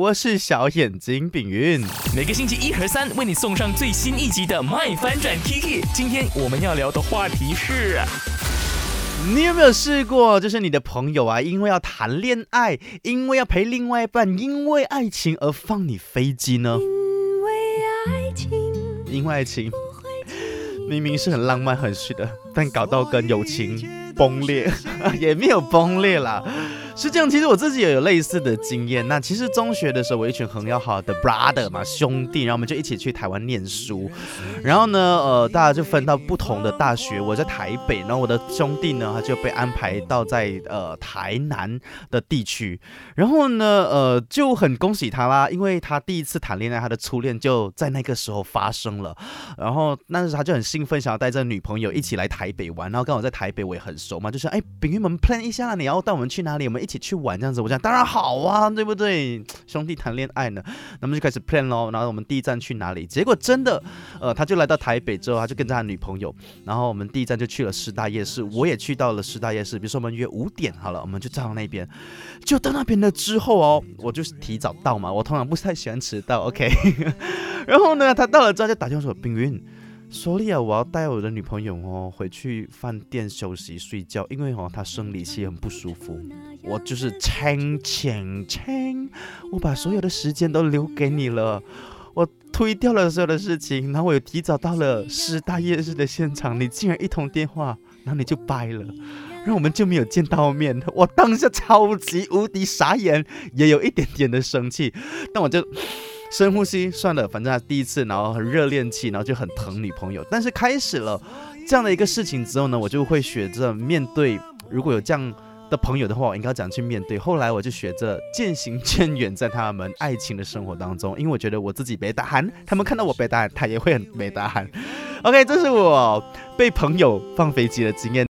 我是小眼睛炳云，每个星期一和三为你送上最新一集的《麦翻转 Kiki》。今天我们要聊的话题是：你有没有试过，就是你的朋友啊，因为要谈恋爱，因为要陪另外一半，因为爱情而放你飞机呢？因为爱情，因为爱情明明是很浪漫很虚的，但搞到跟友情崩裂，也没有崩裂啦。是这样，其实我自己也有类似的经验。那其实中学的时候，我一群很要好的 brother 嘛兄弟，然后我们就一起去台湾念书。然后呢，呃，大家就分到不同的大学。我在台北，然后我的兄弟呢，他就被安排到在呃台南的地区。然后呢，呃，就很恭喜他啦，因为他第一次谈恋爱，他的初恋就在那个时候发生了。然后那时他就很兴奋，想要带着女朋友一起来台北玩。然后刚好在台北我也很熟嘛，就是哎，炳玉，我们 plan 一下，你要带我们去哪里？我们一起去玩这样子，我讲当然好啊，对不对？兄弟谈恋爱呢，那么就开始 plan 咯。然后我们第一站去哪里？结果真的，呃，他就来到台北之后，他就跟着他女朋友，然后我们第一站就去了师大夜市，我也去到了师大夜市。比如说我们约五点好了，我们就站到那边，就到那边了之后哦，我就是提早到嘛，我通常不太喜欢迟到，OK。然后呢，他到了之后就打电话说：“冰云。”说了啊，我要带我的女朋友哦回去饭店休息睡觉，因为哦她生理期很不舒服。我就是清清清，我把所有的时间都留给你了，我推掉了所有的事情，然后我又提早到了师大夜市的现场，你竟然一通电话，然后你就掰了，然后我们就没有见到面。我当下超级无敌傻眼，也有一点点的生气，但我就。深呼吸，算了，反正他第一次，然后很热恋期，然后就很疼女朋友。但是开始了这样的一个事情之后呢，我就会学着面对。如果有这样的朋友的话，我应该怎样去面对？后来我就学着渐行渐远，在他们爱情的生活当中，因为我觉得我自己没答案，他们看到我没答案，他也会很没答案。OK，这是我被朋友放飞机的经验。